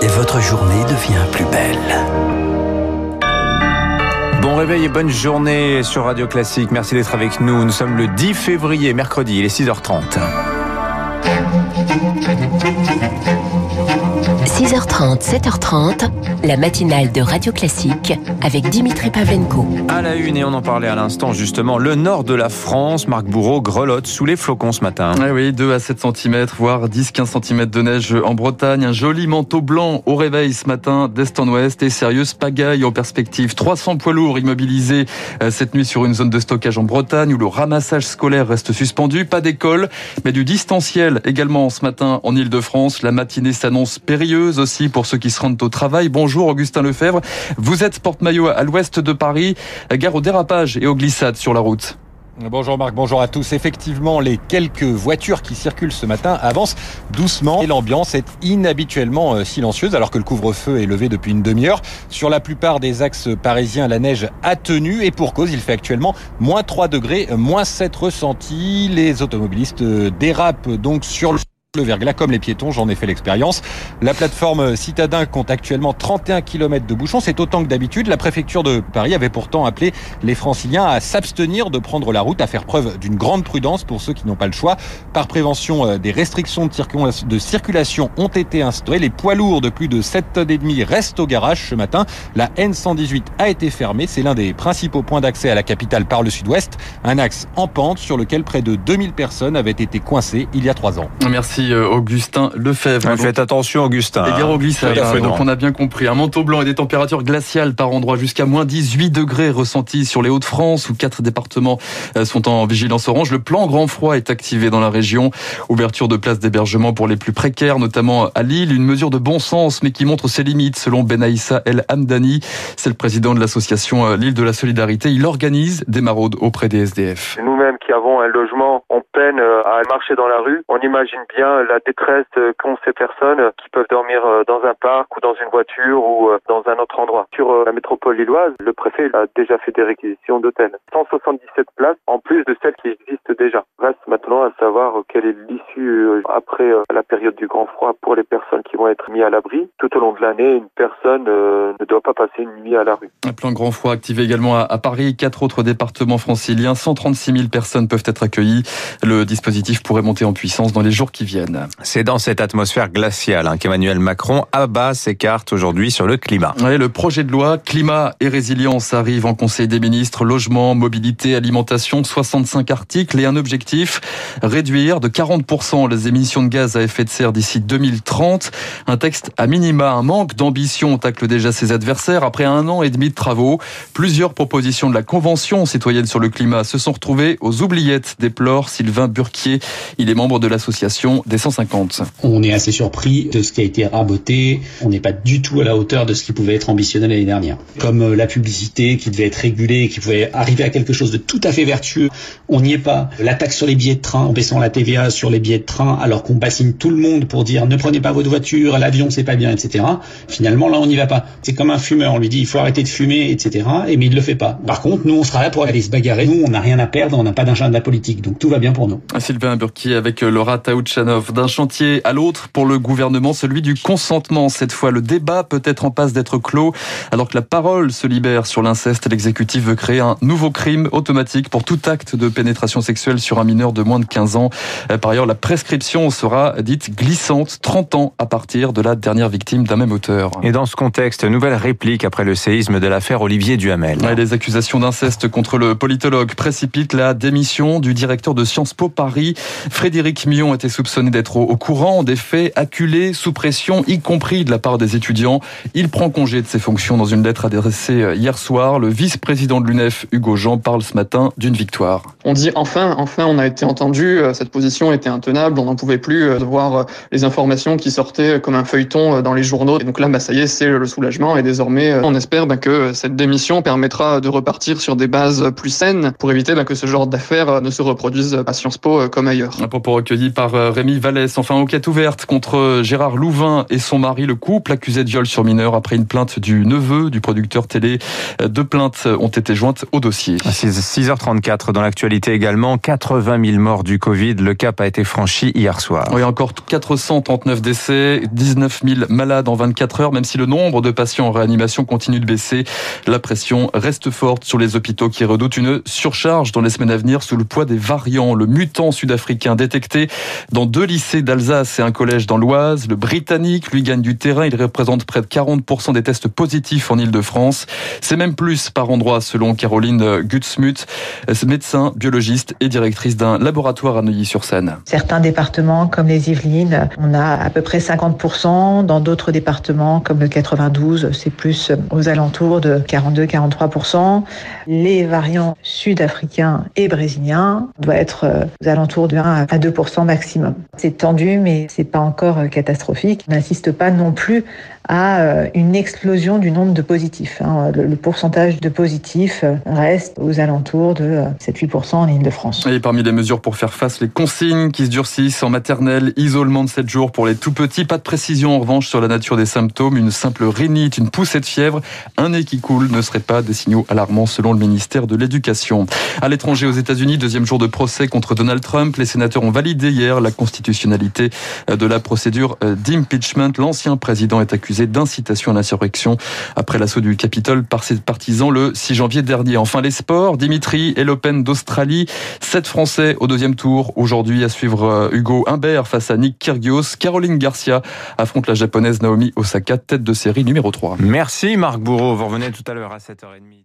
Et votre journée devient plus belle. Bon réveil et bonne journée sur Radio Classique. Merci d'être avec nous. Nous sommes le 10 février, mercredi, il est 6h30. 6h30, 7h30, la matinale de Radio Classique avec Dimitri Pavlenko. À la une, et on en parlait à l'instant justement, le nord de la France, Marc Bourreau, grelotte sous les flocons ce matin. Ah oui, 2 à 7 cm, voire 10-15 cm de neige en Bretagne. Un joli manteau blanc au réveil ce matin d'est en ouest et sérieuse pagaille en perspective. 300 poids lourds immobilisés euh, cette nuit sur une zone de stockage en Bretagne où le ramassage scolaire reste suspendu. Pas d'école, mais du distanciel également ce matin en Ile-de-France. La matinée s'annonce périlleuse aussi pour ceux qui se rendent au travail. Bonjour Augustin Lefebvre. Vous êtes porte-maillot à l'ouest de Paris, gare au dérapage et aux glissades sur la route. Bonjour Marc, bonjour à tous. Effectivement, les quelques voitures qui circulent ce matin avancent doucement et l'ambiance est inhabituellement euh, silencieuse alors que le couvre-feu est levé depuis une demi-heure. Sur la plupart des axes parisiens, la neige a tenu et pour cause, il fait actuellement moins 3 degrés, moins 7 ressentis. Les automobilistes euh, dérapent donc sur le le verglas comme les piétons, j'en ai fait l'expérience. La plateforme Citadin compte actuellement 31 km de bouchons, c'est autant que d'habitude. La préfecture de Paris avait pourtant appelé les franciliens à s'abstenir de prendre la route, à faire preuve d'une grande prudence pour ceux qui n'ont pas le choix. Par prévention, euh, des restrictions de circulation ont été instaurées. Les poids lourds de plus de 7 tonnes et demie restent au garage ce matin. La N118 a été fermée, c'est l'un des principaux points d'accès à la capitale par le sud-ouest, un axe en pente sur lequel près de 2000 personnes avaient été coincées il y a trois ans. Merci. Euh, Augustin Lefebvre. Faites attention Augustin. Et bien hein, donc on a bien compris. Un manteau blanc et des températures glaciales par endroit jusqu'à moins 18 degrés ressentis sur les Hauts-de-France où quatre départements euh, sont en vigilance orange. Le plan grand froid est activé dans la région. Ouverture de places d'hébergement pour les plus précaires, notamment à Lille. Une mesure de bon sens mais qui montre ses limites selon Benaïssa El Hamdani. C'est le président de l'association euh, Lille de la Solidarité. Il organise des maraudes auprès des SDF. Nous-mêmes avons un logement, on peine à marcher dans la rue. On imagine bien la détresse qu'ont ces personnes qui peuvent dormir euh, dans un parc ou dans une voiture ou euh, dans un autre endroit. Sur euh, la métropole lilloise, le préfet a déjà fait des réquisitions d'hôtels. 177 places en plus de celles qui existent déjà. Reste maintenant à savoir quelle est l'issue après la période du grand froid pour les personnes qui vont être mises à l'abri. Tout au long de l'année, une personne ne doit pas passer une nuit à la rue. Un plan grand froid activé également à Paris. Quatre autres départements franciliens. 136 000 personnes peuvent être accueillies. Le dispositif pourrait monter en puissance dans les jours qui viennent. C'est dans cette atmosphère glaciale hein, qu'Emmanuel Macron abat ses cartes aujourd'hui sur le climat. le projet de loi climat et résilience arrive en Conseil des ministres. Logement, mobilité, alimentation, 65 articles et un objectif réduire de 40% les émissions de gaz à effet de serre d'ici 2030. Un texte à minima, un manque d'ambition tacle déjà ses adversaires après un an et demi de travaux. Plusieurs propositions de la Convention citoyenne sur le climat se sont retrouvées aux déplore Sylvain Burquier. Il est membre de l'association des 150. On est assez surpris de ce qui a été raboté. On n'est pas du tout à la hauteur de ce qui pouvait être ambitionné l'année dernière. Comme euh, la publicité qui devait être régulée, qui pouvait arriver à quelque chose de tout à fait vertueux, on n'y est pas. La taxe sur les billets de train, en baissant la TVA sur les billets de train, alors qu'on bassine tout le monde pour dire ne prenez pas votre voiture, l'avion c'est pas bien, etc. Finalement là on n'y va pas. C'est comme un fumeur, on lui dit il faut arrêter de fumer, etc. Et mais il le fait pas. Par contre nous on sera là pour aller se bagarrer. Nous on n'a rien à perdre, on n'a pas d'agenda politique, donc tout va bien pour nous. Sylvain Burki avec euh, Laura Taouchanov d'un chantier à l'autre pour le gouvernement, celui du consentement. Cette fois, le débat peut être en passe d'être clos. Alors que la parole se libère sur l'inceste, l'exécutif veut créer un nouveau crime automatique pour tout acte de pénétration sexuelle sur un mineur de moins de 15 ans. Euh, par ailleurs, la prescription sera dite glissante, 30 ans à partir de la dernière victime d'un même auteur. Et dans ce contexte, nouvelle réplique après le séisme de l'affaire Olivier Duhamel. les accusations d'inceste contre le politologue précipitent la démission du directeur de Sciences Po Paris. Frédéric Mion était soupçonné d'être au courant des faits, acculé, sous pression, y compris de la part des étudiants. Il prend congé de ses fonctions dans une lettre adressée hier soir. Le vice-président de l'UNEF, Hugo Jean, parle ce matin d'une victoire. On dit enfin, enfin, on a été entendu. Cette position était intenable. On n'en pouvait plus de voir les informations qui sortaient comme un feuilleton dans les journaux. Et donc là, bah, ça y est, c'est le soulagement. Et désormais, on espère bah, que cette démission permettra de repartir sur des bases plus saines pour éviter bah, que ce genre d'affaires ne se reproduisent à Sciences Po comme ailleurs. Un propos recueilli par Rémi Noémie Vallès. Enfin, enquête ouverte contre Gérard Louvain et son mari. Le couple accusé de viol sur mineur après une plainte du neveu du producteur télé. Deux plaintes ont été jointes au dossier. 6h34 dans l'actualité également. 80 000 morts du Covid. Le cap a été franchi hier soir. Oui, encore 439 décès, 19 000 malades en 24 heures. Même si le nombre de patients en réanimation continue de baisser, la pression reste forte sur les hôpitaux qui redoutent une surcharge dans les semaines à venir sous le poids des variants. Le mutant sud-africain détecté dans deux lycées d'Alsace et un collège dans l'Oise. Le britannique, lui, gagne du terrain. Il représente près de 40% des tests positifs en Ile-de-France. C'est même plus par endroit selon Caroline Gutsmuth, médecin, biologiste et directrice d'un laboratoire à Neuilly-sur-Seine. Certains départements comme les Yvelines, on a à peu près 50%. Dans d'autres départements comme le 92, c'est plus aux alentours de 42-43%. Les variants sud-africains et brésiliens doivent être aux alentours de 1 à 2% maximum. C'est tendu, mais c'est pas encore catastrophique. On n'insiste pas non plus à euh, une explosion du nombre de positifs. Hein. Le, pourcentage de positifs reste aux alentours de 7-8% en Ile-de-France. Et parmi les mesures pour faire face, les consignes qui se durcissent en maternelle, isolement de 7 jours pour les tout petits, pas de précision en revanche sur la nature des symptômes, une simple rhinite, une poussée de fièvre, un nez qui coule ne serait pas des signaux alarmants selon le ministère de l'Éducation. À l'étranger, aux États-Unis, deuxième jour de procès contre Donald Trump, les sénateurs ont validé hier la constitutionnalité de la procédure d'impeachment. L'ancien président est accusé d'incitation à l'insurrection après l'assaut du Capitole par ses partisans le 6 janvier dernier. Enfin, les sports, Dimitri et l'Open d'Australie. Sept Français au deuxième tour. Aujourd'hui, à suivre euh, Hugo Humbert face à Nick Kyrgios. Caroline Garcia affronte la japonaise Naomi Osaka, tête de série numéro 3. Merci Marc Bourreau. Vous revenez tout à l'heure à 7h30.